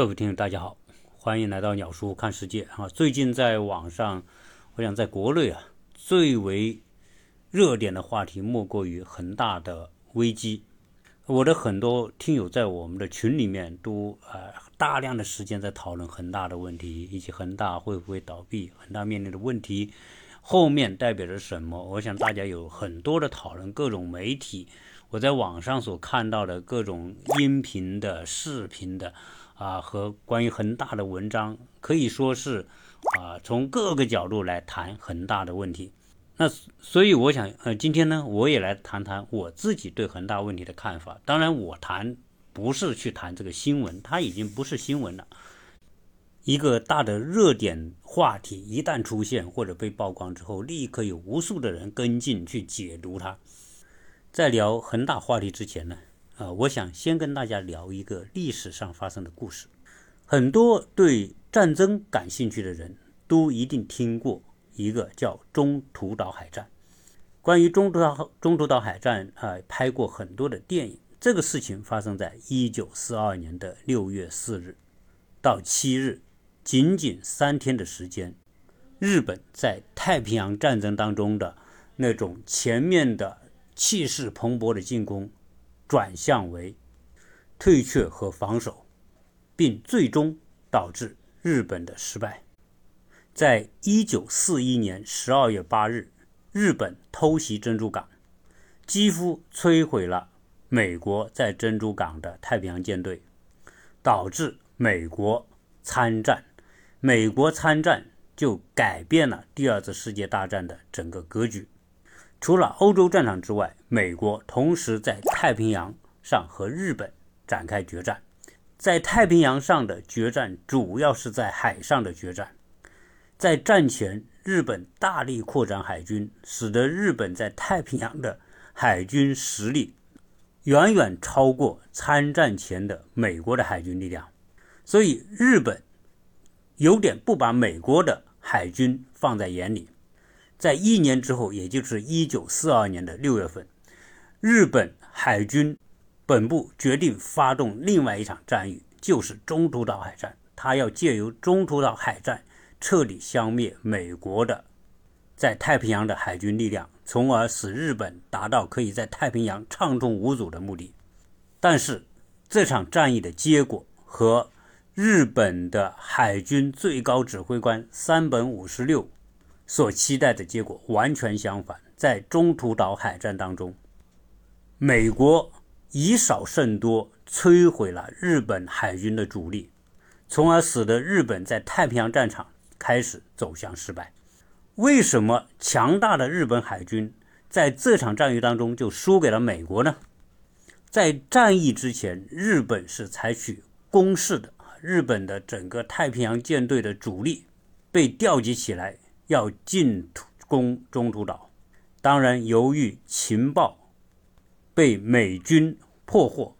各位听友，大家好，欢迎来到鸟叔看世界啊！最近在网上，我想在国内啊，最为热点的话题莫过于恒大的危机。我的很多听友在我们的群里面都呃大量的时间在讨论恒大的问题，以及恒大会不会倒闭，恒大面临的问题后面代表着什么？我想大家有很多的讨论，各种媒体，我在网上所看到的各种音频的、视频的。啊，和关于恒大的文章可以说是啊，从各个角度来谈恒大的问题。那所以我想，呃，今天呢，我也来谈谈我自己对恒大问题的看法。当然，我谈不是去谈这个新闻，它已经不是新闻了。一个大的热点话题一旦出现或者被曝光之后，立刻有无数的人跟进去解读它。在聊恒大话题之前呢？啊，我想先跟大家聊一个历史上发生的故事。很多对战争感兴趣的人都一定听过一个叫中途岛海战。关于中途岛中途岛海战啊，拍过很多的电影。这个事情发生在一九四二年的六月四日到七日，仅仅三天的时间，日本在太平洋战争当中的那种前面的气势蓬勃的进攻。转向为退却和防守，并最终导致日本的失败。在一九四一年十二月八日，日本偷袭珍珠港，几乎摧毁了美国在珍珠港的太平洋舰队，导致美国参战。美国参战就改变了第二次世界大战的整个格局。除了欧洲战场之外，美国同时在太平洋上和日本展开决战。在太平洋上的决战主要是在海上的决战。在战前，日本大力扩展海军，使得日本在太平洋的海军实力远远超过参战前的美国的海军力量。所以，日本有点不把美国的海军放在眼里。在一年之后，也就是一九四二年的六月份，日本海军本部决定发动另外一场战役，就是中途岛海战。他要借由中途岛海战彻底消灭美国的在太平洋的海军力量，从而使日本达到可以在太平洋畅通无阻的目的。但是，这场战役的结果和日本的海军最高指挥官山本五十六。所期待的结果完全相反，在中途岛海战当中，美国以少胜多，摧毁了日本海军的主力，从而使得日本在太平洋战场开始走向失败。为什么强大的日本海军在这场战役当中就输给了美国呢？在战役之前，日本是采取攻势的，日本的整个太平洋舰队的主力被调集起来。要进攻中途岛，当然，由于情报被美军破获，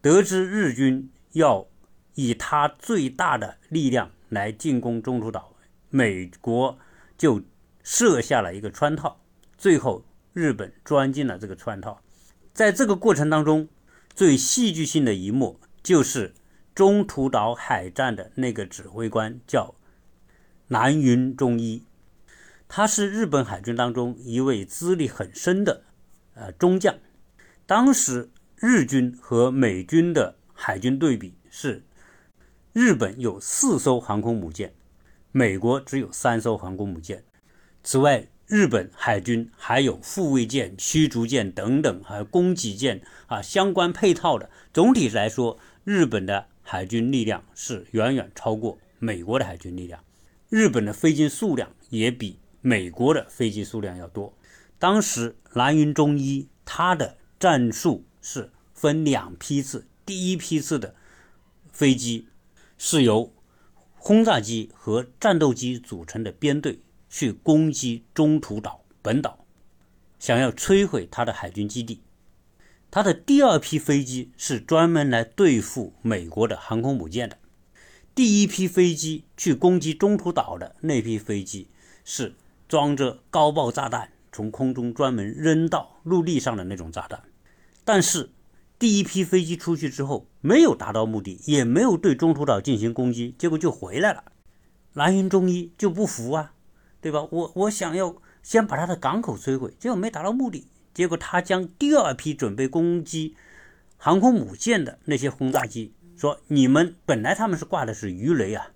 得知日军要以他最大的力量来进攻中途岛，美国就设下了一个圈套，最后日本钻进了这个圈套。在这个过程当中，最戏剧性的一幕就是中途岛海战的那个指挥官叫南云忠一。他是日本海军当中一位资历很深的呃中将。当时日军和美军的海军对比是：日本有四艘航空母舰，美国只有三艘航空母舰。此外，日本海军还有护卫舰、驱逐舰等等，还有供给舰啊相关配套的。总体来说，日本的海军力量是远远超过美国的海军力量。日本的飞机数量也比。美国的飞机数量要多。当时南云忠一他的战术是分两批次，第一批次的飞机是由轰炸机和战斗机组成的编队去攻击中途岛本岛，想要摧毁他的海军基地。他的第二批飞机是专门来对付美国的航空母舰的。第一批飞机去攻击中途岛的那批飞机是。装着高爆炸弹，从空中专门扔到陆地上的那种炸弹。但是，第一批飞机出去之后，没有达到目的，也没有对中途岛进行攻击，结果就回来了。蓝云中一就不服啊，对吧？我我想要先把他的港口摧毁，结果没达到目的，结果他将第二批准备攻击航空母舰的那些轰炸机说：“你们本来他们是挂的是鱼雷啊，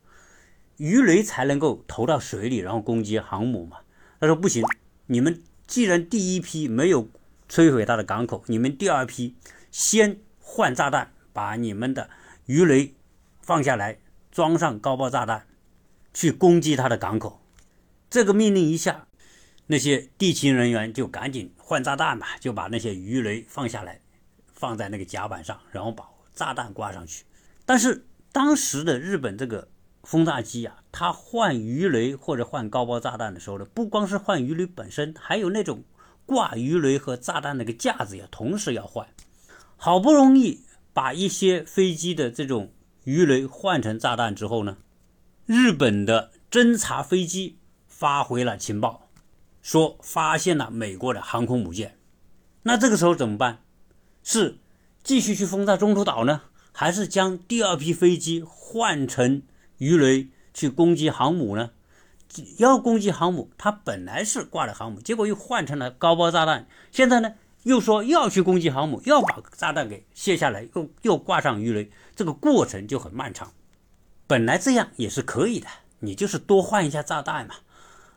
鱼雷才能够投到水里，然后攻击航母嘛。”他说：“不行，你们既然第一批没有摧毁他的港口，你们第二批先换炸弹，把你们的鱼雷放下来，装上高爆炸弹。”去攻击他的港口，这个命令一下，那些地勤人员就赶紧换炸弹吧，就把那些鱼雷放下来，放在那个甲板上，然后把炸弹挂上去。但是当时的日本这个轰炸机啊，它换鱼雷或者换高爆炸弹的时候呢，不光是换鱼雷本身，还有那种挂鱼雷和炸弹那个架子也同时要换。好不容易把一些飞机的这种鱼雷换成炸弹之后呢？日本的侦察飞机发回了情报，说发现了美国的航空母舰。那这个时候怎么办？是继续去轰炸中途岛呢，还是将第二批飞机换成鱼雷去攻击航母呢？要攻击航母，它本来是挂的航母，结果又换成了高爆炸弹。现在呢，又说要去攻击航母，要把炸弹给卸下来，又又挂上鱼雷，这个过程就很漫长。本来这样也是可以的，你就是多换一下炸弹嘛，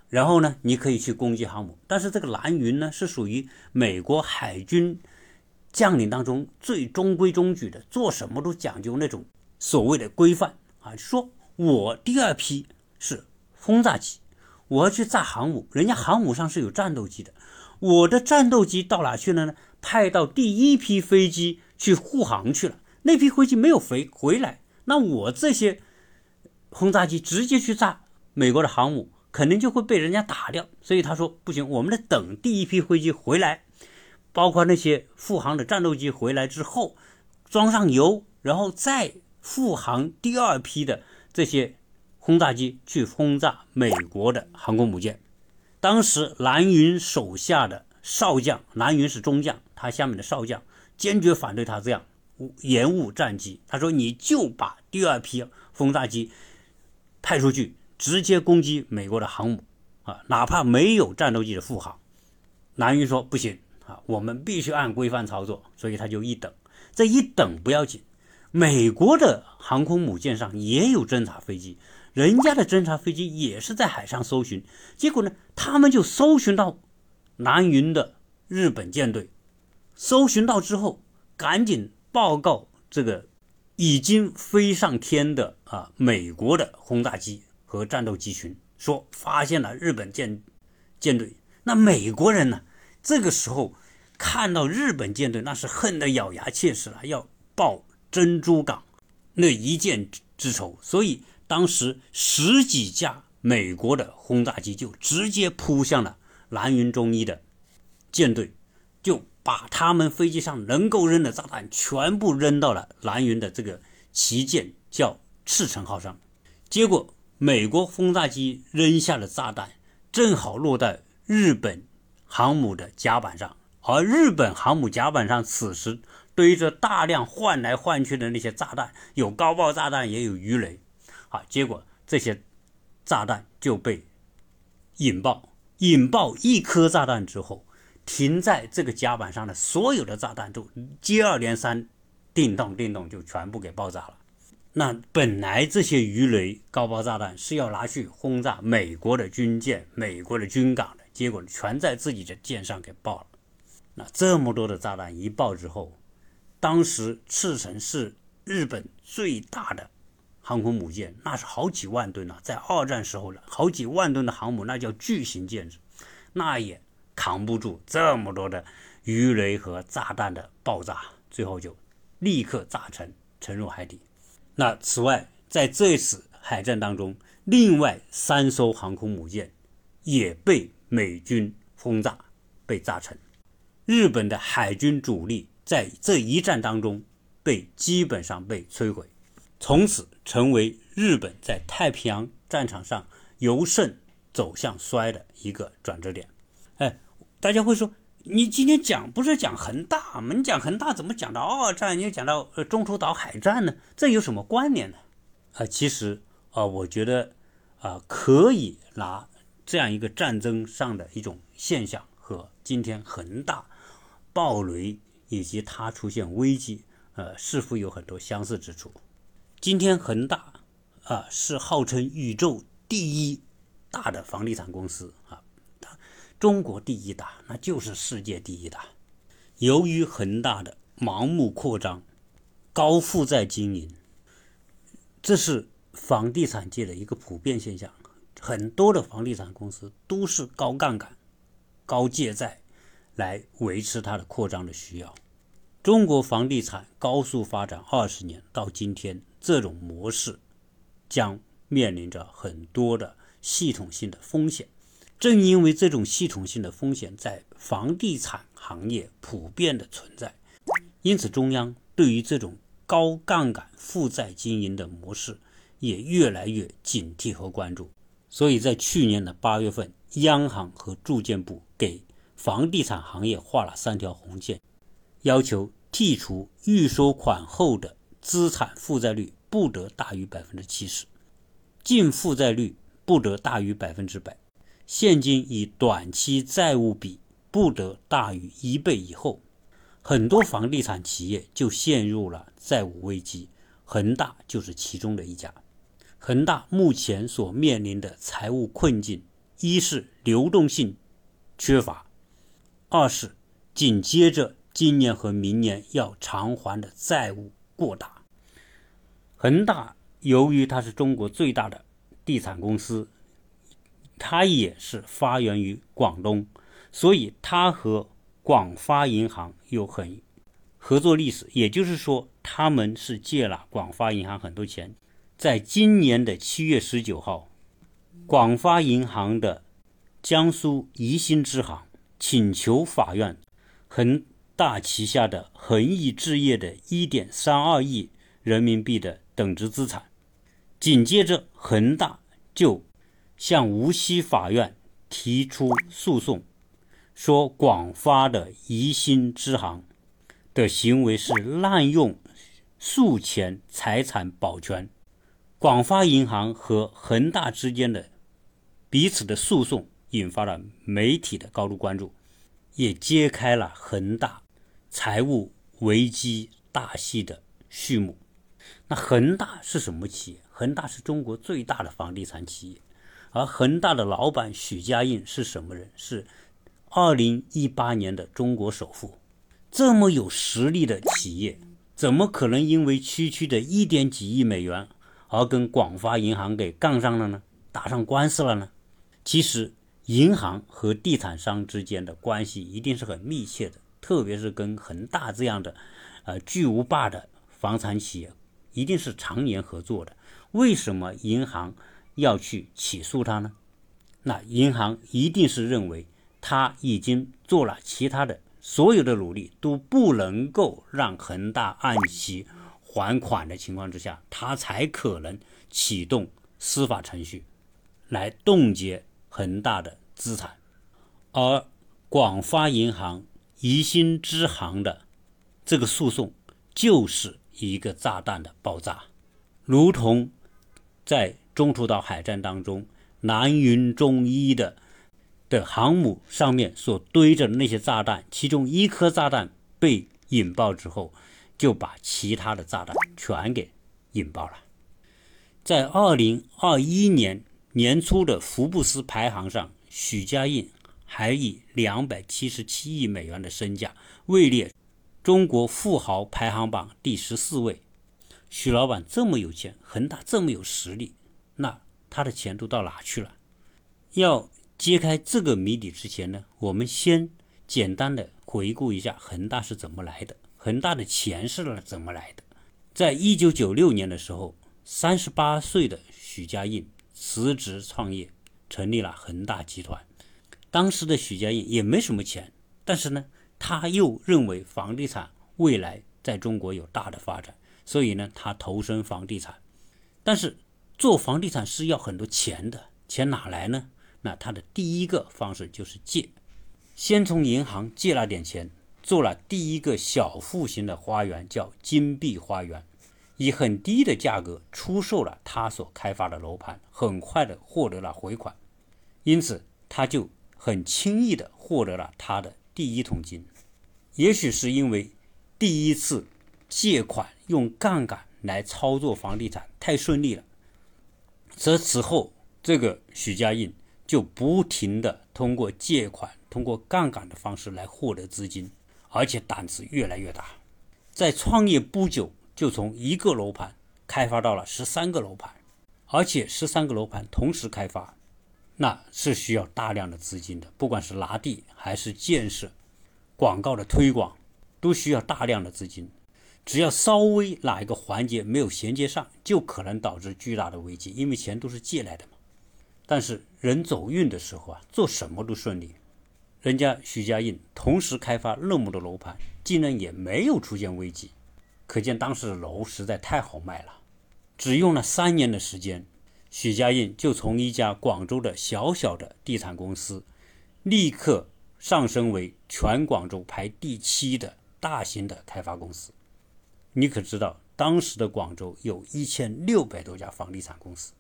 然后呢，你可以去攻击航母。但是这个蓝云呢，是属于美国海军将领当中最中规中矩的，做什么都讲究那种所谓的规范啊。说我第二批是轰炸机，我要去炸航母，人家航母上是有战斗机的，我的战斗机到哪去了呢？派到第一批飞机去护航去了，那批飞机没有回回来，那我这些。轰炸机直接去炸美国的航母，肯定就会被人家打掉。所以他说不行，我们得等第一批飞机回来，包括那些护航的战斗机回来之后，装上油，然后再护航第二批的这些轰炸机去轰炸美国的航空母舰。当时蓝云手下的少将，蓝云是中将，他下面的少将坚决反对他这样延误战机。他说你就把第二批轰炸机。派出去直接攻击美国的航母啊，哪怕没有战斗机的护航，蓝云说不行啊，我们必须按规范操作，所以他就一等，这一等不要紧，美国的航空母舰上也有侦察飞机，人家的侦察飞机也是在海上搜寻，结果呢，他们就搜寻到南云的日本舰队，搜寻到之后，赶紧报告这个。已经飞上天的啊，美国的轰炸机和战斗机群说发现了日本舰舰队。那美国人呢？这个时候看到日本舰队，那是恨得咬牙切齿了，要报珍珠港那一箭之仇。所以当时十几架美国的轰炸机就直接扑向了蓝云中一的舰队，就。把他们飞机上能够扔的炸弹全部扔到了蓝云的这个旗舰叫赤城号上，结果美国轰炸机扔下的炸弹正好落在日本航母的甲板上，而日本航母甲板上此时堆着大量换来换去的那些炸弹，有高爆炸弹也有鱼雷，啊，结果这些炸弹就被引爆，引爆一颗炸弹之后。停在这个甲板上的所有的炸弹都接二连三，叮咚叮咚就全部给爆炸了。那本来这些鱼雷高爆炸弹是要拿去轰炸美国的军舰、美国的军港的，结果全在自己的舰上给爆了。那这么多的炸弹一爆之后，当时赤城是日本最大的航空母舰，那是好几万吨啊，在二战时候了，好几万吨的航母，那叫巨型舰只，那也。扛不住这么多的鱼雷和炸弹的爆炸，最后就立刻炸沉，沉入海底。那此外，在这次海战当中，另外三艘航空母舰也被美军轰炸，被炸沉。日本的海军主力在这一战当中被基本上被摧毁，从此成为日本在太平洋战场上由盛走向衰的一个转折点。哎。大家会说，你今天讲不是讲恒大我们讲恒大怎么讲到二战，又讲到呃中途岛海战呢？这有什么关联呢？啊，其实啊，我觉得啊，可以拿这样一个战争上的一种现象和今天恒大暴雷以及它出现危机，呃，似乎有很多相似之处。今天恒大啊是号称宇宙第一大的房地产公司啊。它中国第一大，那就是世界第一大。由于恒大的盲目扩张、高负债经营，这是房地产界的一个普遍现象。很多的房地产公司都是高杠杆、高借债来维持它的扩张的需要。中国房地产高速发展二十年到今天，这种模式将面临着很多的系统性的风险。正因为这种系统性的风险在房地产行业普遍的存在，因此中央对于这种高杠杆负债经营的模式也越来越警惕和关注。所以在去年的八月份，央行和住建部给房地产行业画了三条红线，要求剔除预收款后的资产负债率不得大于百分之七十，净负债率不得大于百分之百。现金与短期债务比不得大于一倍以后，很多房地产企业就陷入了债务危机，恒大就是其中的一家。恒大目前所面临的财务困境，一是流动性缺乏，二是紧接着今年和明年要偿还的债务过大。恒大由于它是中国最大的地产公司。它也是发源于广东，所以它和广发银行有很合作历史。也就是说，他们是借了广发银行很多钱。在今年的七月十九号，广发银行的江苏宜兴支行请求法院恒大旗下的恒益置业的一点三二亿人民币的等值资产。紧接着，恒大就。向无锡法院提出诉讼，说广发的宜兴支行的行为是滥用诉前财产保全。广发银行和恒大之间的彼此的诉讼，引发了媒体的高度关注，也揭开了恒大财务危机大戏的序幕。那恒大是什么企业？恒大是中国最大的房地产企业。而恒大的老板许家印是什么人？是二零一八年的中国首富。这么有实力的企业，怎么可能因为区区的一点几亿美元而跟广发银行给杠上了呢？打上官司了呢？其实，银行和地产商之间的关系一定是很密切的，特别是跟恒大这样的呃巨无霸的房产企业，一定是常年合作的。为什么银行？要去起诉他呢？那银行一定是认为他已经做了其他的所有的努力都不能够让恒大按期还款的情况之下，他才可能启动司法程序来冻结恒大的资产。而广发银行宜兴支行的这个诉讼就是一个炸弹的爆炸，如同在。中途岛海战当中，南云中一的的航母上面所堆着的那些炸弹，其中一颗炸弹被引爆之后，就把其他的炸弹全给引爆了。在二零二一年年初的福布斯排行上，许家印还以两百七十七亿美元的身价位列中国富豪排行榜第十四位。许老板这么有钱，恒大这么有实力。那他的钱都到哪去了？要揭开这个谜底之前呢，我们先简单的回顾一下恒大是怎么来的，恒大的钱是怎么来的。在一九九六年的时候，三十八岁的许家印辞职创业，成立了恒大集团。当时的许家印也没什么钱，但是呢，他又认为房地产未来在中国有大的发展，所以呢，他投身房地产，但是。做房地产是要很多钱的，钱哪来呢？那他的第一个方式就是借，先从银行借了点钱，做了第一个小户型的花园，叫金碧花园，以很低的价格出售了他所开发的楼盘，很快的获得了回款，因此他就很轻易的获得了他的第一桶金。也许是因为第一次借款用杠杆来操作房地产太顺利了，则此后这个许家印。就不停的通过借款、通过杠杆的方式来获得资金，而且胆子越来越大。在创业不久，就从一个楼盘开发到了十三个楼盘，而且十三个楼盘同时开发，那是需要大量的资金的。不管是拿地还是建设、广告的推广，都需要大量的资金。只要稍微哪一个环节没有衔接上，就可能导致巨大的危机，因为钱都是借来的嘛。但是人走运的时候啊，做什么都顺利。人家许家印同时开发那么多楼盘，竟然也没有出现危机，可见当时的楼实在太好卖了。只用了三年的时间，许家印就从一家广州的小小的地产公司，立刻上升为全广州排第七的大型的开发公司。你可知道，当时的广州有一千六百多家房地产公司，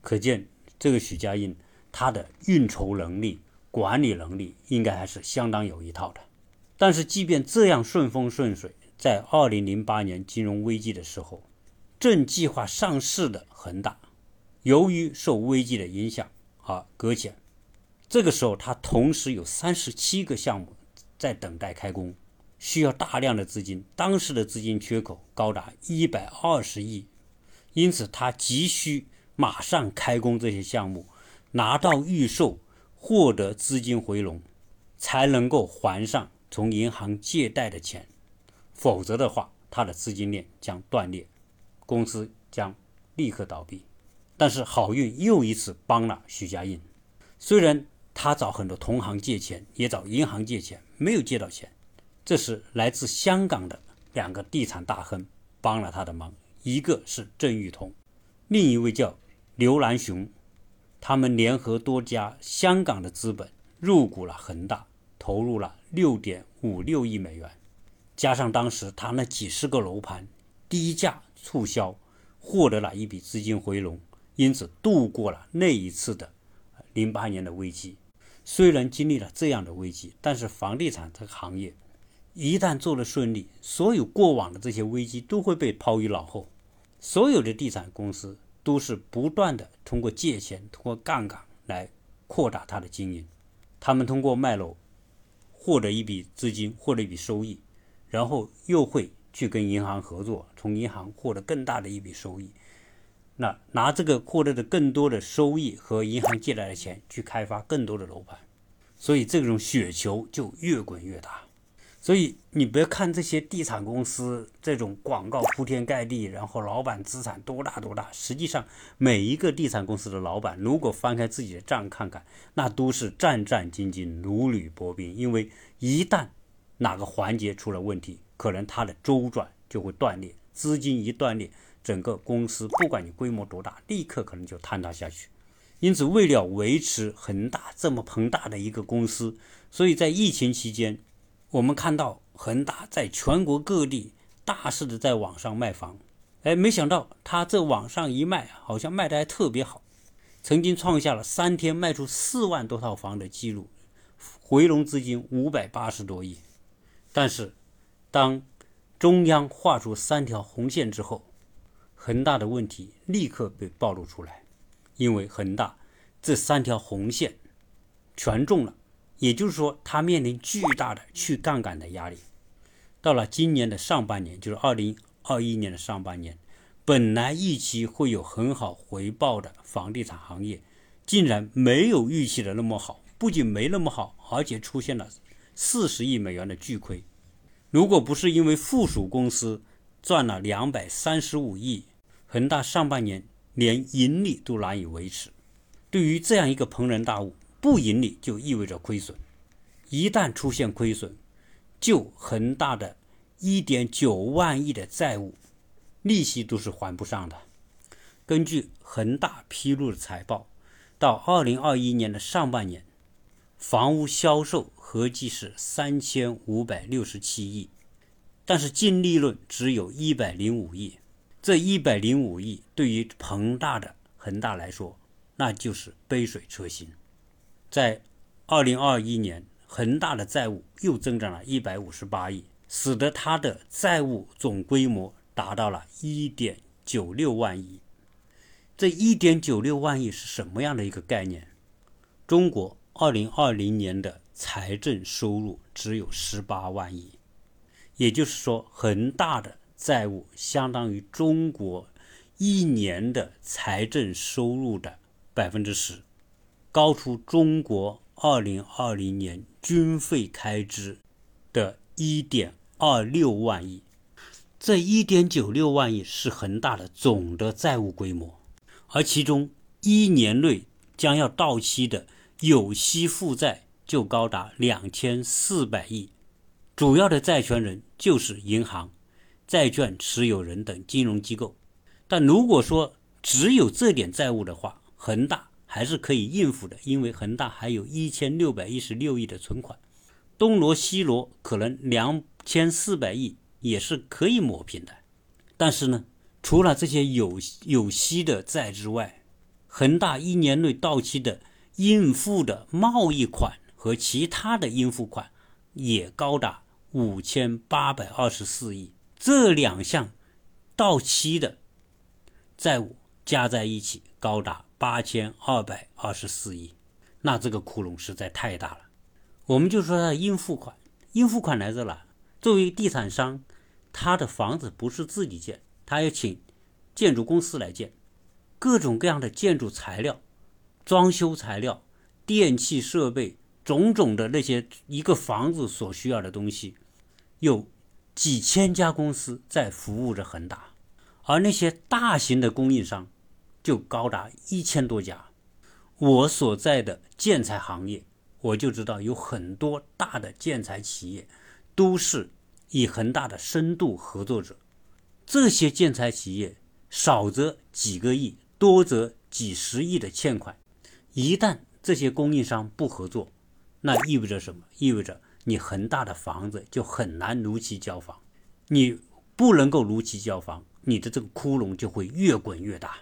可见。这个许家印，他的运筹能力、管理能力应该还是相当有一套的。但是，即便这样顺风顺水，在二零零八年金融危机的时候，正计划上市的恒大，由于受危机的影响而搁浅。这个时候，他同时有三十七个项目在等待开工，需要大量的资金。当时的资金缺口高达一百二十亿，因此他急需。马上开工这些项目，拿到预售，获得资金回笼，才能够还上从银行借贷的钱，否则的话，他的资金链将断裂，公司将立刻倒闭。但是好运又一次帮了许家印，虽然他找很多同行借钱，也找银行借钱，没有借到钱，这是来自香港的两个地产大亨帮了他的忙，一个是郑裕彤，另一位叫。刘南雄，他们联合多家香港的资本入股了恒大，投入了六点五六亿美元，加上当时他那几十个楼盘低价促销，获得了一笔资金回笼，因此度过了那一次的零八年的危机。虽然经历了这样的危机，但是房地产这个行业一旦做了顺利，所有过往的这些危机都会被抛于脑后，所有的地产公司。都是不断的通过借钱、通过杠杆来扩大它的经营。他们通过卖楼获得一笔资金，获得一笔收益，然后又会去跟银行合作，从银行获得更大的一笔收益。那拿这个获得的更多的收益和银行借来的钱去开发更多的楼盘，所以这种雪球就越滚越大。所以你别看这些地产公司这种广告铺天盖地，然后老板资产多大多大，实际上每一个地产公司的老板，如果翻开自己的账看看，那都是战战兢兢、如履薄冰。因为一旦哪个环节出了问题，可能它的周转就会断裂，资金一断裂，整个公司不管你规模多大，立刻可能就坍塌下去。因此，为了维持恒大这么庞大的一个公司，所以在疫情期间。我们看到恒大在全国各地大肆的在网上卖房，哎，没想到他这网上一卖，好像卖的还特别好，曾经创下了三天卖出四万多套房的记录，回笼资金五百八十多亿。但是，当中央画出三条红线之后，恒大的问题立刻被暴露出来，因为恒大这三条红线全中了。也就是说，它面临巨大的去杠杆的压力。到了今年的上半年，就是二零二一年的上半年，本来预期会有很好回报的房地产行业，竟然没有预期的那么好。不仅没那么好，而且出现了四十亿美元的巨亏。如果不是因为附属公司赚了两百三十五亿，恒大上半年连盈利都难以维持。对于这样一个庞然大物，不盈利就意味着亏损，一旦出现亏损，就恒大的一点九万亿的债务，利息都是还不上的。根据恒大披露的财报，到二零二一年的上半年，房屋销售合计是三千五百六十七亿，但是净利润只有一百零五亿。这一百零五亿对于庞大的恒大来说，那就是杯水车薪。在二零二一年，恒大的债务又增长了一百五十八亿，使得它的债务总规模达到了一点九六万亿。这一点九六万亿是什么样的一个概念？中国二零二零年的财政收入只有十八万亿，也就是说，恒大的债务相当于中国一年的财政收入的百分之十，高出中国二零二零年军费开支的一点二六万亿。这一点九六万亿是恒大的总的债务规模。而其中一年内将要到期的有息负债就高达两千四百亿，主要的债权人就是银行、债券持有人等金融机构。但如果说只有这点债务的话，恒大还是可以应付的，因为恒大还有一千六百一十六亿的存款，东挪西挪可能两千四百亿也是可以抹平的。但是呢？除了这些有有息的债之外，恒大一年内到期的应付的贸易款和其他的应付款也高达五千八百二十四亿。这两项到期的债务加在一起高达八千二百二十四亿，那这个窟窿实在太大了。我们就说它的应付款，应付款来自哪？作为地产商，他的房子不是自己建。他要请建筑公司来建各种各样的建筑材料、装修材料、电器设备，种种的那些一个房子所需要的东西，有几千家公司在服务着恒大，而那些大型的供应商就高达一千多家。我所在的建材行业，我就知道有很多大的建材企业都是以恒大的深度合作者。这些建材企业少则几个亿，多则几十亿的欠款，一旦这些供应商不合作，那意味着什么？意味着你恒大的房子就很难如期交房，你不能够如期交房，你的这个窟窿就会越滚越大。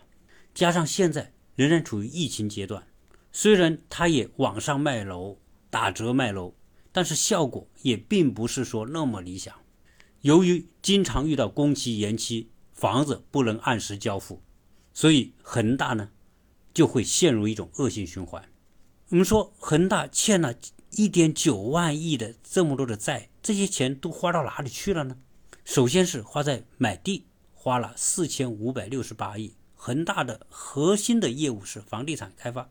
加上现在仍然处于疫情阶段，虽然它也网上卖楼、打折卖楼，但是效果也并不是说那么理想。由于经常遇到工期延期，房子不能按时交付，所以恒大呢就会陷入一种恶性循环。我们说恒大欠了一点九万亿的这么多的债，这些钱都花到哪里去了呢？首先是花在买地，花了四千五百六十八亿。恒大的核心的业务是房地产开发，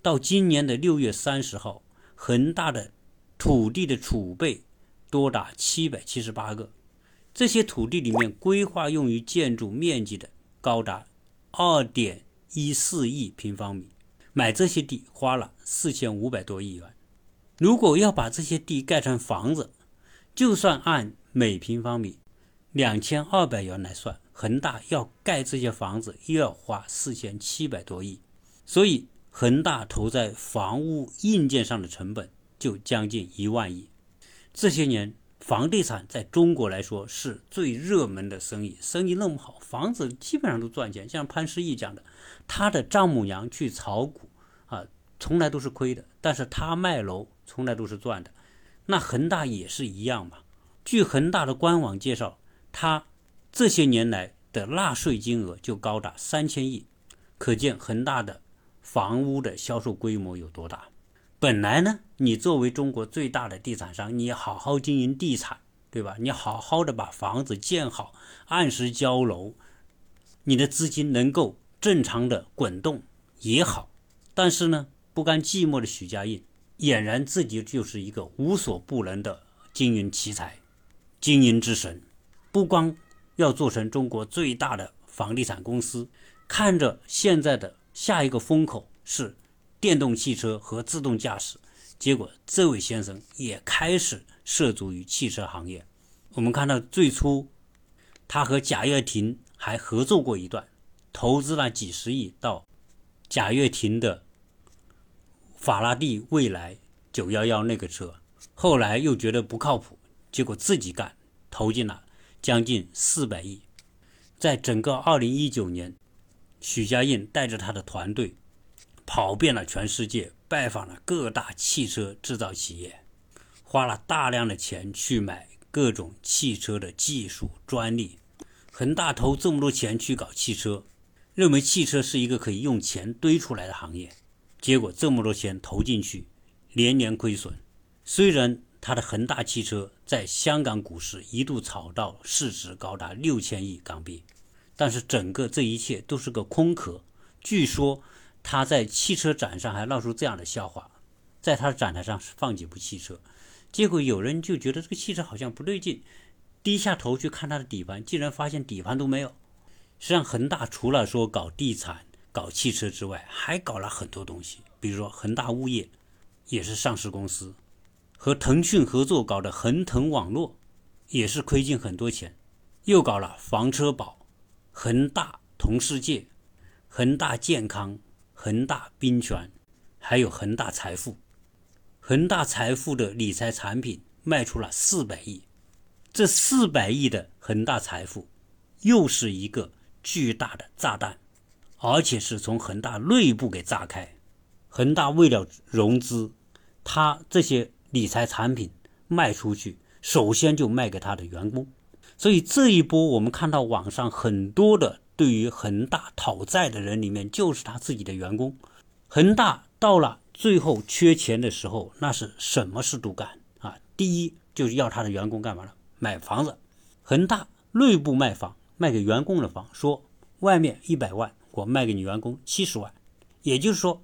到今年的六月三十号，恒大的土地的储备多达七百七十八个。这些土地里面规划用于建筑面积的高达二点一四亿平方米，买这些地花了四千五百多亿元。如果要把这些地盖成房子，就算按每平方米两千二百元来算，恒大要盖这些房子又要花四千七百多亿。所以恒大投在房屋硬件上的成本就将近一万亿。这些年。房地产在中国来说是最热门的生意，生意那么好，房子基本上都赚钱。像潘石屹讲的，他的丈母娘去炒股啊，从来都是亏的，但是他卖楼从来都是赚的。那恒大也是一样嘛。据恒大的官网介绍，他这些年来的纳税金额就高达三千亿，可见恒大的房屋的销售规模有多大。本来呢，你作为中国最大的地产商，你好好经营地产，对吧？你好好的把房子建好，按时交楼，你的资金能够正常的滚动也好。但是呢，不甘寂寞的许家印俨然自己就是一个无所不能的经营奇才、经营之神。不光要做成中国最大的房地产公司，看着现在的下一个风口是。电动汽车和自动驾驶，结果这位先生也开始涉足于汽车行业。我们看到最初，他和贾跃亭还合作过一段，投资了几十亿到贾跃亭的法拉第未来911那个车，后来又觉得不靠谱，结果自己干，投进了将近四百亿。在整个二零一九年，许家印带着他的团队跑遍了全世界，拜访了各大汽车制造企业，花了大量的钱去买各种汽车的技术专利。恒大投这么多钱去搞汽车，认为汽车是一个可以用钱堆出来的行业，结果这么多钱投进去，年年亏损。虽然他的恒大汽车在香港股市一度炒到市值高达六千亿港币，但是整个这一切都是个空壳。据说他在汽车展上还闹出这样的笑话：在他的展台上放几部汽车，结果有人就觉得这个汽车好像不对劲，低下头去看它的底盘，竟然发现底盘都没有。实际上，恒大除了说搞地产、搞汽车之外，还搞了很多东西，比如说恒大物业也是上市公司。和腾讯合作搞的恒腾网络，也是亏进很多钱，又搞了房车保、恒大同世界、恒大健康、恒大冰泉，还有恒大财富。恒大财富的理财产品卖出了四百亿，这四百亿的恒大财富，又是一个巨大的炸弹，而且是从恒大内部给炸开。恒大为了融资，他这些。理财产品卖出去，首先就卖给他的员工，所以这一波我们看到网上很多的对于恒大讨债的人里面，就是他自己的员工。恒大到了最后缺钱的时候，那是什么事都干啊！第一就是要他的员工干嘛呢？买房子。恒大内部卖房，卖给员工的房，说外面一百万，我卖给你员工七十万，也就是说，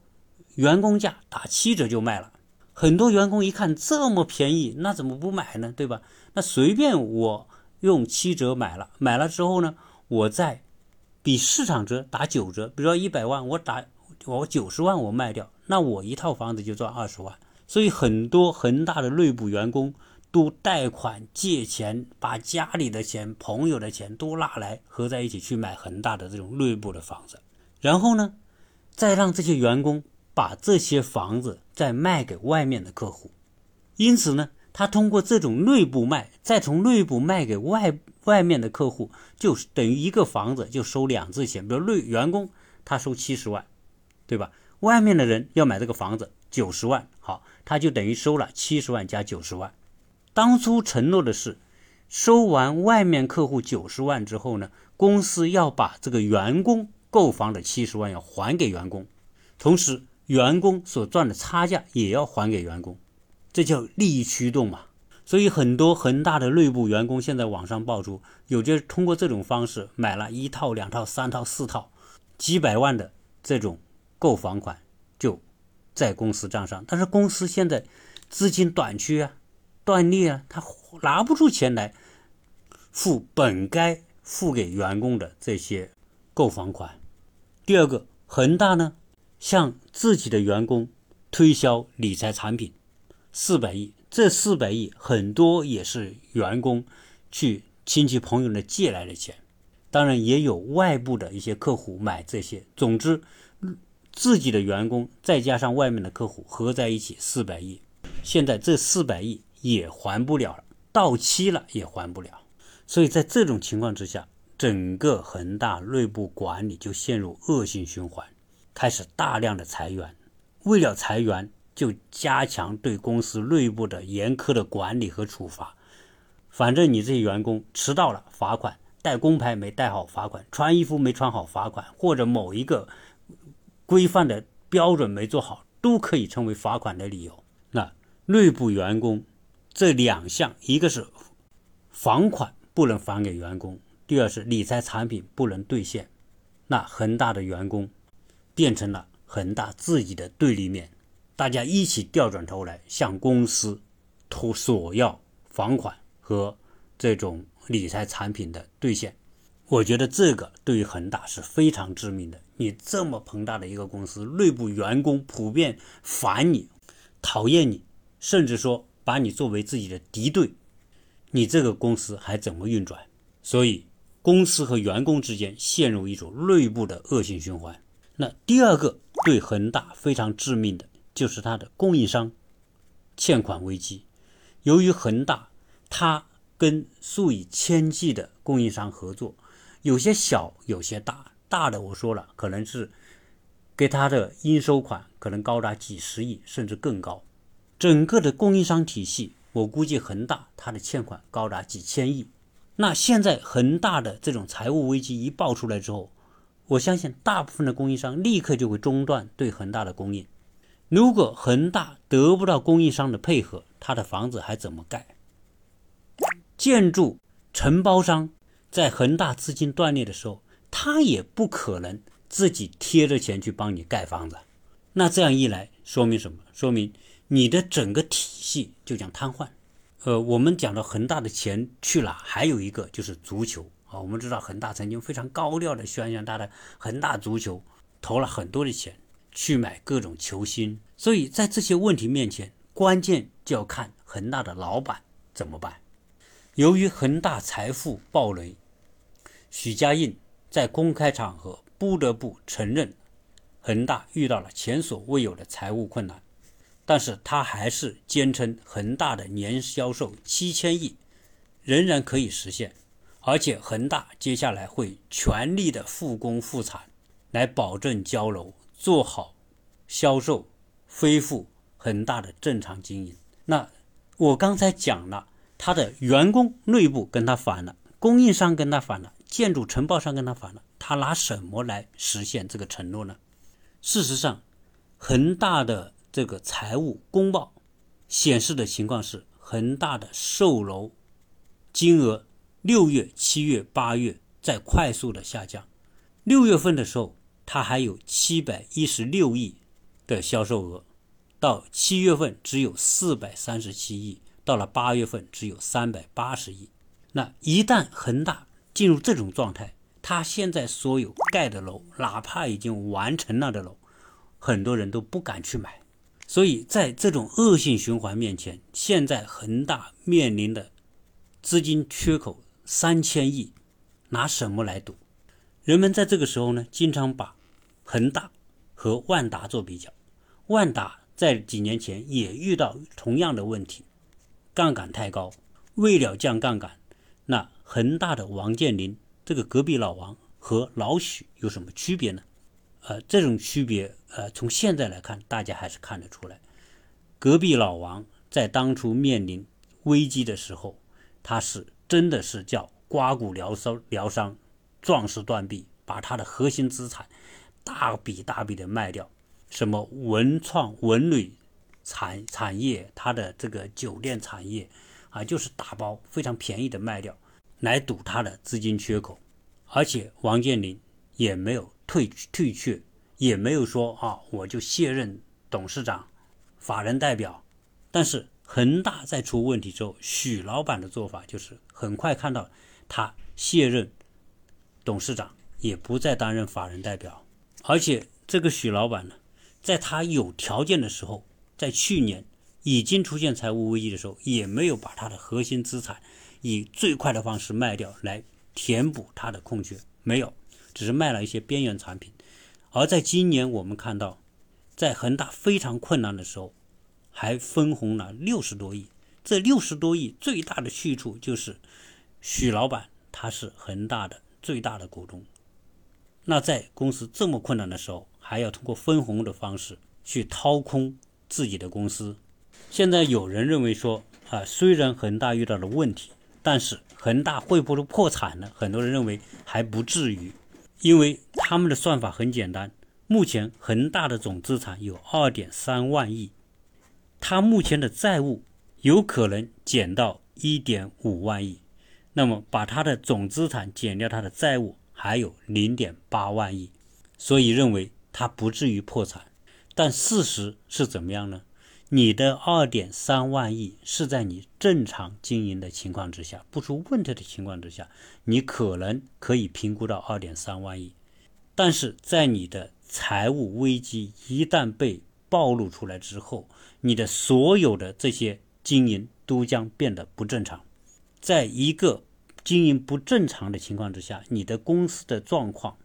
员工价打七折就卖了。很多员工一看这么便宜，那怎么不买呢？对吧？那随便我用七折买了，买了之后呢，我再比市场折打九折，比如说一百万，我打我九十万我卖掉，那我一套房子就赚二十万。所以很多恒大的内部员工都贷款借钱，把家里的钱、朋友的钱都拿来合在一起去买恒大的这种内部的房子，然后呢，再让这些员工。把这些房子再卖给外面的客户，因此呢，他通过这种内部卖，再从内部卖给外外面的客户，就是等于一个房子就收两次钱。比如内员工他收七十万，对吧？外面的人要买这个房子九十万，好，他就等于收了七十万加九十万。当初承诺的是，收完外面客户九十万之后呢，公司要把这个员工购房的七十万要还给员工，同时。员工所赚的差价也要还给员工，这叫利益驱动嘛。所以很多恒大的内部员工现在网上爆出，有些通过这种方式买了一套、两套、三套、四套，几百万的这种购房款就在公司账上。但是公司现在资金短缺啊、断裂啊，他拿不出钱来付本该付给员工的这些购房款。第二个，恒大呢？向自己的员工推销理财产品，四百亿，这四百亿很多也是员工去亲戚朋友那借来的钱，当然也有外部的一些客户买这些。总之，自己的员工再加上外面的客户合在一起四百亿，现在这四百亿也还不了了，到期了也还不了。所以在这种情况之下，整个恒大内部管理就陷入恶性循环。开始大量的裁员，为了裁员，就加强对公司内部的严苛的管理和处罚。反正你这些员工迟到了罚款，带工牌没带好罚款，穿衣服没穿好罚款，或者某一个规范的标准没做好，都可以成为罚款的理由。那内部员工这两项，一个是房款不能返给员工，第二是理财产品不能兑现。那恒大的员工。变成了恒大自己的对立面，大家一起调转头来向公司托索要房款和这种理财产品的兑现。我觉得这个对于恒大是非常致命的。你这么庞大的一个公司，内部员工普遍烦你、讨厌你，甚至说把你作为自己的敌对，你这个公司还怎么运转？所以，公司和员工之间陷入一种内部的恶性循环。那第二个对恒大非常致命的就是它的供应商欠款危机。由于恒大它跟数以千计的供应商合作，有些小，有些大。大的我说了，可能是给他的应收款可能高达几十亿，甚至更高。整个的供应商体系，我估计恒大它的欠款高达几千亿。那现在恒大的这种财务危机一爆出来之后，我相信大部分的供应商立刻就会中断对恒大的供应。如果恒大得不到供应商的配合，他的房子还怎么盖？建筑承包商在恒大资金断裂的时候，他也不可能自己贴着钱去帮你盖房子。那这样一来，说明什么？说明。你的整个体系就将瘫痪。呃，我们讲到恒大的钱去哪？还有一个就是足球啊。我们知道恒大曾经非常高调的宣扬他的恒大足球，投了很多的钱去买各种球星。所以在这些问题面前，关键就要看恒大的老板怎么办。由于恒大财富暴雷，许家印在公开场合不得不承认，恒大遇到了前所未有的财务困难。但是他还是坚称恒大的年销售七千亿仍然可以实现，而且恒大接下来会全力的复工复产，来保证交楼，做好销售，恢复恒大的正常经营。那我刚才讲了，他的员工内部跟他反了，供应商跟他反了，建筑承包商跟他反了，他拿什么来实现这个承诺呢？事实上，恒大的。这个财务公报显示的情况是，恒大的售楼金额六月、七月、八月在快速的下降。六月份的时候，它还有七百一十六亿的销售额，到七月份只有四百三十七亿，到了八月份只有三百八十亿。那一旦恒大进入这种状态，它现在所有盖的楼，哪怕已经完成了的楼，很多人都不敢去买。所以在这种恶性循环面前，现在恒大面临的资金缺口三千亿，拿什么来赌？人们在这个时候呢，经常把恒大和万达做比较。万达在几年前也遇到同样的问题，杠杆太高。为了降杠杆，那恒大的王健林这个隔壁老王和老许有什么区别呢？呃，这种区别，呃，从现在来看，大家还是看得出来。隔壁老王在当初面临危机的时候，他是真的是叫刮骨疗伤，疗伤，壮士断臂，把他的核心资产大笔大笔的卖掉，什么文创、文旅产产业，他的这个酒店产业啊，就是打包非常便宜的卖掉，来堵他的资金缺口。而且王健林也没有。退退却也没有说啊，我就卸任董事长、法人代表。但是恒大在出问题之后，许老板的做法就是很快看到他卸任董事长，也不再担任法人代表。而且这个许老板呢，在他有条件的时候，在去年已经出现财务危机的时候，也没有把他的核心资产以最快的方式卖掉来填补他的空缺，没有。只是卖了一些边缘产品，而在今年我们看到，在恒大非常困难的时候，还分红了六十多亿。这六十多亿最大的去处就是许老板他是恒大的最大的股东，那在公司这么困难的时候，还要通过分红的方式去掏空自己的公司。现在有人认为说啊，虽然恒大遇到了问题，但是恒大会不会破产呢？很多人认为还不至于。因为他们的算法很简单，目前恒大的总资产有二点三万亿，它目前的债务有可能减到一点五万亿，那么把他的总资产减掉他的债务还有零点八万亿，所以认为他不至于破产。但事实是怎么样呢？你的二点三万亿是在你正常经营的情况之下，不出问题的情况之下，你可能可以评估到二点三万亿。但是在你的财务危机一旦被暴露出来之后，你的所有的这些经营都将变得不正常。在一个经营不正常的情况之下，你的公司的状况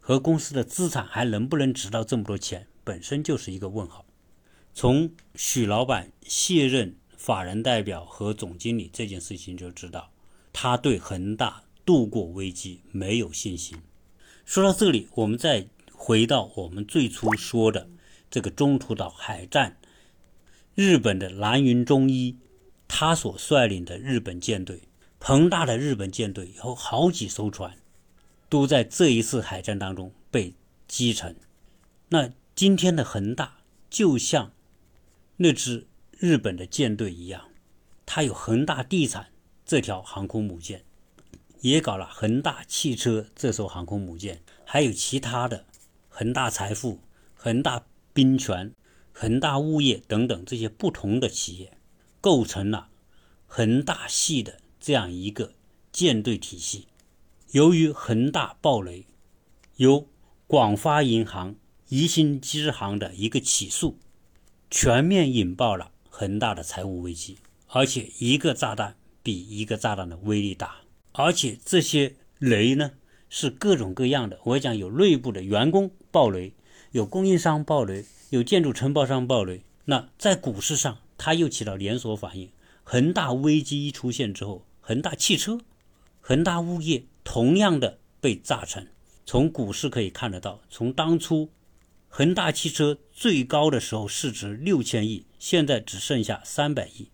和公司的资产还能不能值到这么多钱，本身就是一个问号。从许老板卸任法人代表和总经理这件事情，就知道他对恒大度过危机没有信心。说到这里，我们再回到我们最初说的这个中途岛海战，日本的南云中一，他所率领的日本舰队，庞大的日本舰队有好几艘船，都在这一次海战当中被击沉。那今天的恒大就像那支日本的舰队一样，它有恒大地产这条航空母舰。也搞了恒大汽车这艘航空母舰，还有其他的恒大财富、恒大冰泉、恒大物业等等这些不同的企业，构成了恒大系的这样一个舰队体系。由于恒大暴雷，由广发银行、宜兴支行的一个起诉，全面引爆了恒大的财务危机，而且一个炸弹比一个炸弹的威力大。而且这些雷呢是各种各样的，我讲有内部的员工爆雷，有供应商爆雷，有建筑承包商爆雷。那在股市上，它又起到连锁反应。恒大危机一出现之后，恒大汽车、恒大物业同样的被炸沉。从股市可以看得到，从当初恒大汽车最高的时候市值六千亿，现在只剩下三百亿。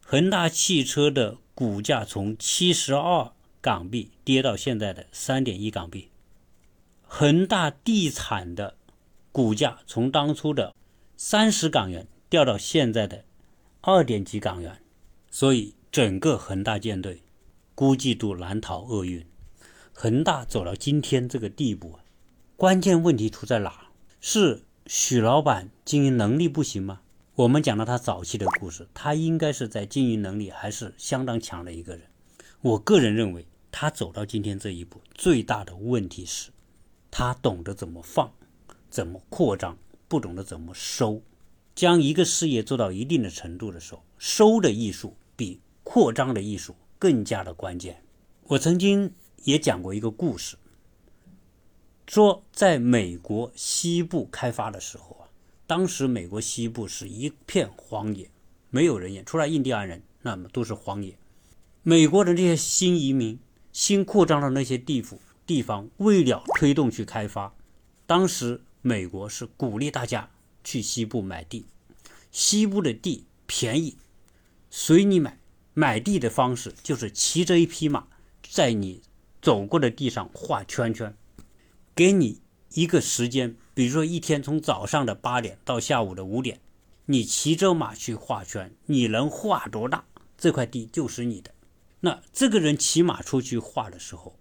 恒大汽车的股价从七十二。港币跌到现在的三点一港币，恒大地产的股价从当初的三十港元掉到现在的二点几港元，所以整个恒大舰队估计都难逃厄运。恒大走到今天这个地步，关键问题出在哪？是许老板经营能力不行吗？我们讲了他早期的故事，他应该是在经营能力还是相当强的一个人。我个人认为。他走到今天这一步，最大的问题是，他懂得怎么放，怎么扩张，不懂得怎么收。将一个事业做到一定的程度的时候，收的艺术比扩张的艺术更加的关键。我曾经也讲过一个故事，说在美国西部开发的时候啊，当时美国西部是一片荒野，没有人烟，除了印第安人，那么都是荒野。美国的这些新移民。新扩张的那些地府地方，为了推动去开发，当时美国是鼓励大家去西部买地，西部的地便宜，随你买。买地的方式就是骑着一匹马，在你走过的地上画圈圈，给你一个时间，比如说一天从早上的八点到下午的五点，你骑着马去画圈，你能画多大，这块地就是你的。那这个人骑马出去画的时候，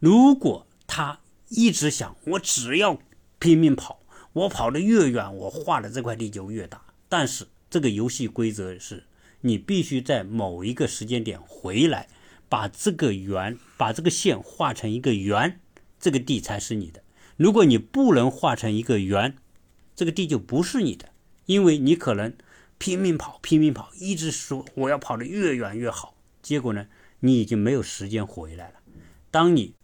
如果他一直想我只要拼命跑，我跑得越远，我画的这块地就越大。但是这个游戏规则是，你必须在某一个时间点回来，把这个圆，把这个线画成一个圆，这个地才是你的。如果你不能画成一个圆，这个地就不是你的，因为你可能拼命跑，拼命跑，一直说我要跑得越远越好。结果呢，你已经没有时间回来了。当你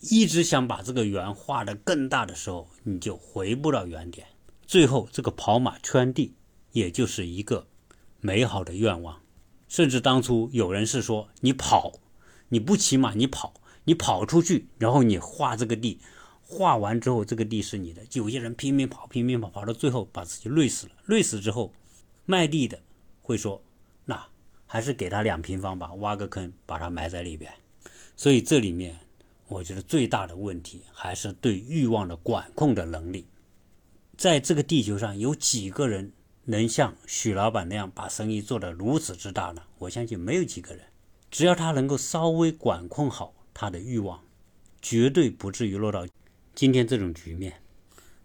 一直想把这个圆画得更大的时候，你就回不到原点。最后，这个跑马圈地，也就是一个美好的愿望。甚至当初有人是说，你跑，你不骑马，你跑，你跑出去，然后你画这个地，画完之后，这个地是你的。有些人拼命跑，拼命跑，跑到最后把自己累死了。累死之后，卖地的会说，那。还是给他两平方吧，挖个坑把它埋在里边。所以这里面，我觉得最大的问题还是对欲望的管控的能力。在这个地球上有几个人能像许老板那样把生意做得如此之大呢？我相信没有几个人。只要他能够稍微管控好他的欲望，绝对不至于落到今天这种局面。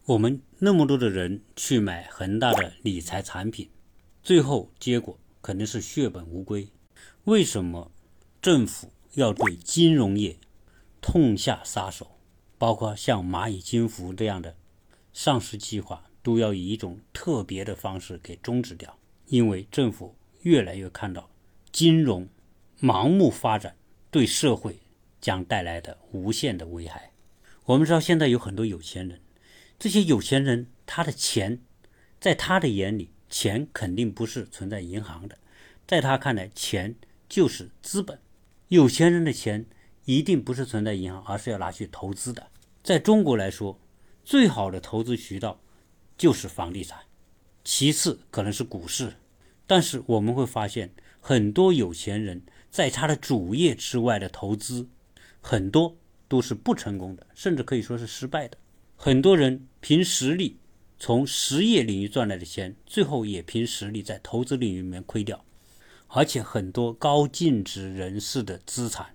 我们那么多的人去买恒大的理财产品，最后结果。肯定是血本无归。为什么政府要对金融业痛下杀手？包括像蚂蚁金服这样的上市计划，都要以一种特别的方式给终止掉。因为政府越来越看到金融盲目发展对社会将带来的无限的危害。我们知道现在有很多有钱人，这些有钱人他的钱在他的眼里。钱肯定不是存在银行的，在他看来，钱就是资本，有钱人的钱一定不是存在银行，而是要拿去投资的。在中国来说，最好的投资渠道就是房地产，其次可能是股市。但是我们会发现，很多有钱人在他的主业之外的投资，很多都是不成功的，甚至可以说是失败的。很多人凭实力从实业领域赚来的钱，最后也凭实力在投资领域里面亏掉。而且很多高净值人士的资产，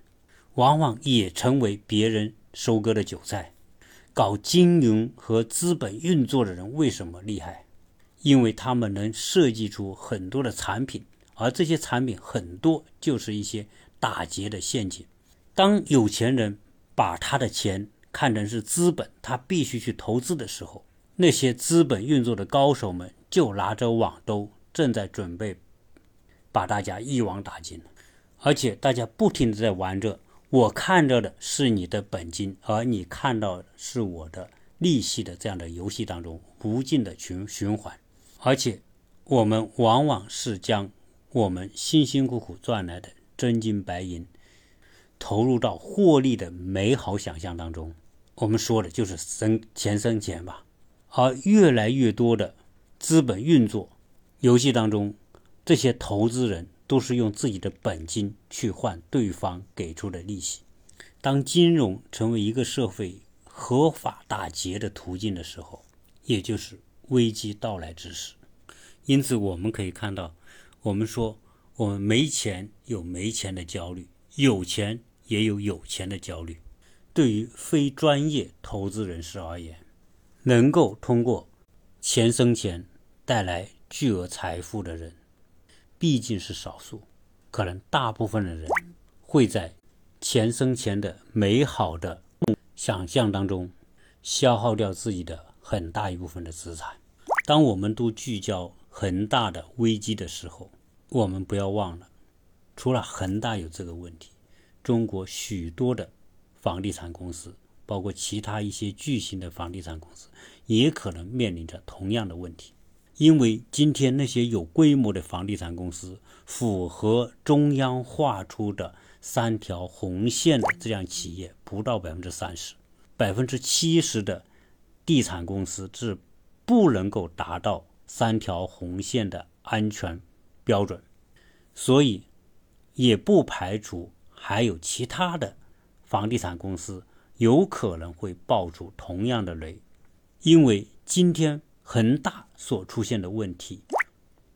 往往也成为别人收割的韭菜。搞金融和资本运作的人为什么厉害？因为他们能设计出很多的产品，而这些产品很多就是一些打劫的陷阱。当有钱人把他的钱看成是资本，他必须去投资的时候，那些资本运作的高手们就拿着网兜，正在准备。把大家一网打尽，而且大家不停的在玩着，我看着的是你的本金，而你看到的是我的利息的这样的游戏当中无尽的循循环，而且我们往往是将我们辛辛苦苦赚来的真金白银投入到获利的美好想象当中，我们说的就是生钱生钱吧，而越来越多的资本运作游戏当中。这些投资人都是用自己的本金去换对方给出的利息。当金融成为一个社会合法打劫的途径的时候，也就是危机到来之时。因此，我们可以看到，我们说我们没钱有没钱的焦虑，有钱也有有钱的焦虑。对于非专业投资人士而言，能够通过钱生钱带来巨额财富的人。毕竟是少数，可能大部分的人会在钱生钱的美好的想象当中消耗掉自己的很大一部分的资产。当我们都聚焦恒大的危机的时候，我们不要忘了，除了恒大有这个问题，中国许多的房地产公司，包括其他一些巨型的房地产公司，也可能面临着同样的问题。因为今天那些有规模的房地产公司，符合中央画出的三条红线的这样企业不到百分之三十，百分之七十的地产公司是不能够达到三条红线的安全标准，所以也不排除还有其他的房地产公司有可能会爆出同样的雷，因为今天。恒大所出现的问题，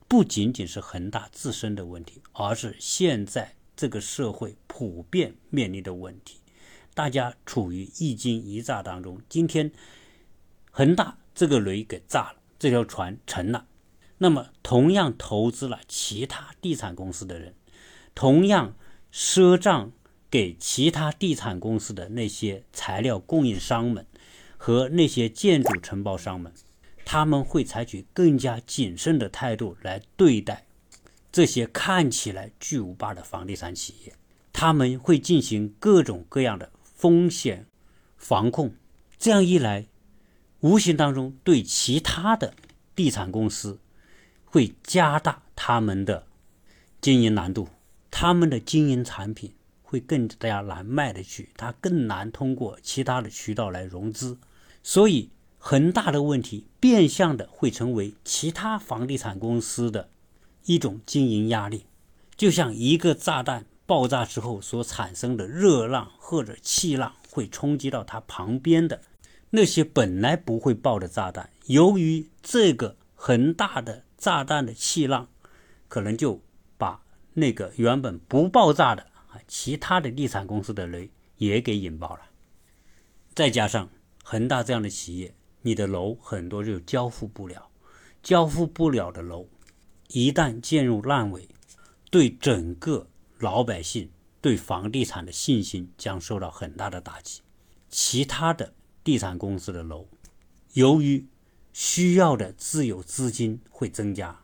不仅仅是恒大自身的问题，而是现在这个社会普遍面临的问题。大家处于一惊一乍当中。今天恒大这个雷给炸了，这条船沉了。那么，同样投资了其他地产公司的人，同样赊账给其他地产公司的那些材料供应商们和那些建筑承包商们。他们会采取更加谨慎的态度来对待这些看起来巨无霸的房地产企业，他们会进行各种各样的风险防控。这样一来，无形当中对其他的地产公司会加大他们的经营难度，他们的经营产品会更加难卖得去，它更难通过其他的渠道来融资，所以。恒大的问题变相的会成为其他房地产公司的一种经营压力，就像一个炸弹爆炸之后所产生的热浪或者气浪会冲击到它旁边的那些本来不会爆的炸弹，由于这个恒大的炸弹的气浪，可能就把那个原本不爆炸的啊其他的地产公司的雷也给引爆了，再加上恒大这样的企业。你的楼很多就交付不了，交付不了的楼，一旦进入烂尾，对整个老百姓对房地产的信心将受到很大的打击。其他的地产公司的楼，由于需要的自有资金会增加，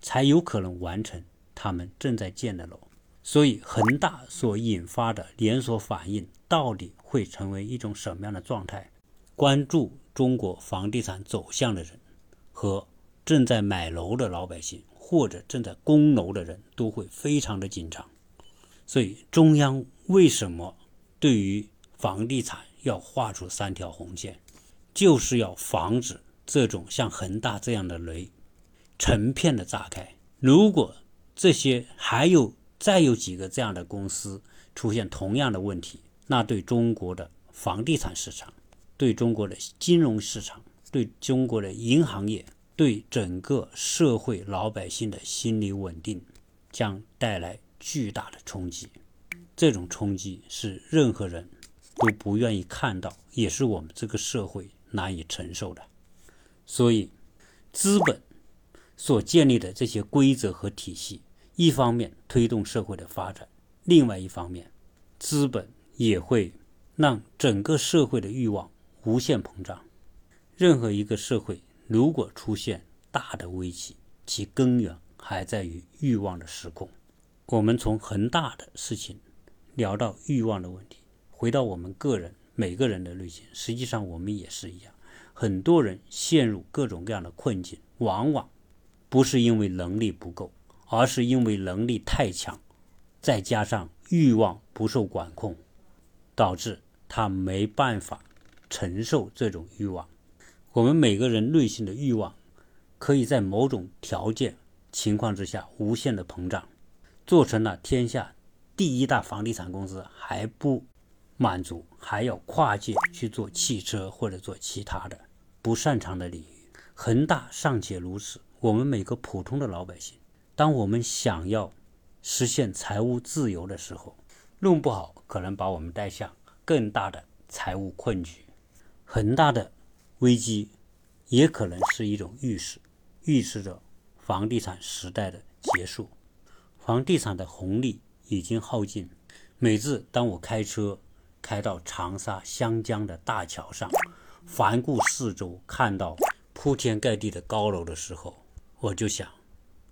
才有可能完成他们正在建的楼。所以恒大所引发的连锁反应到底会成为一种什么样的状态？关注。中国房地产走向的人和正在买楼的老百姓或者正在供楼的人都会非常的紧张。所以，中央为什么对于房地产要画出三条红线，就是要防止这种像恒大这样的雷成片的炸开。如果这些还有再有几个这样的公司出现同样的问题，那对中国的房地产市场、对中国的金融市场、对中国的银行业、对整个社会老百姓的心理稳定，将带来巨大的冲击。这种冲击是任何人都不愿意看到，也是我们这个社会难以承受的。所以，资本所建立的这些规则和体系，一方面推动社会的发展，另外一方面，资本也会让整个社会的欲望无限膨胀。任何一个社会如果出现大的危机，其根源还在于欲望的失控。我们从恒大的事情。聊到欲望的问题，回到我们个人每个人的内心，实际上我们也是一样。很多人陷入各种各样的困境，往往不是因为能力不够，而是因为能力太强，再加上欲望不受管控，导致他没办法承受这种欲望。我们每个人内心的欲望，可以在某种条件情况之下无限的膨胀，做成了天下。第一大房地产公司还不满足，还要跨界去做汽车或者做其他的不擅长的领域。恒大尚且如此，我们每个普通的老百姓，当我们想要实现财务自由的时候，弄不好可能把我们带向更大的财务困局。恒大的危机也可能是一种预示，预示着房地产时代的结束，房地产的红利。已经耗尽。每次当我开车开到长沙湘江的大桥上，环顾四周，看到铺天盖地的高楼的时候，我就想，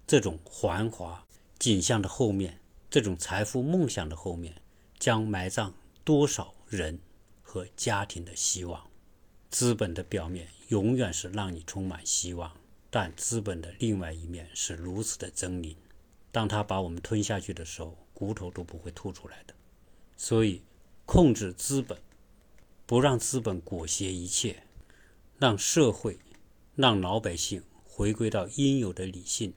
这种繁华景象的后面，这种财富梦想的后面，将埋葬多少人和家庭的希望？资本的表面永远是让你充满希望，但资本的另外一面是如此的狰狞。当他把我们吞下去的时候，骨头都不会吐出来的，所以控制资本，不让资本裹挟一切，让社会、让老百姓回归到应有的理性，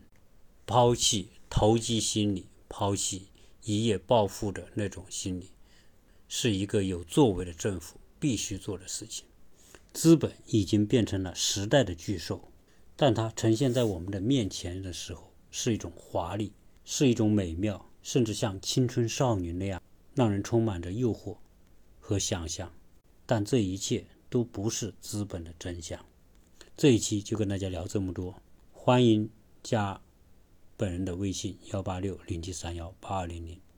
抛弃投机心理，抛弃一夜暴富的那种心理，是一个有作为的政府必须做的事情。资本已经变成了时代的巨兽，但它呈现在我们的面前的时候，是一种华丽，是一种美妙。甚至像青春少女那样，让人充满着诱惑和想象，但这一切都不是资本的真相。这一期就跟大家聊这么多，欢迎加本人的微信幺八六零七三幺八二零零。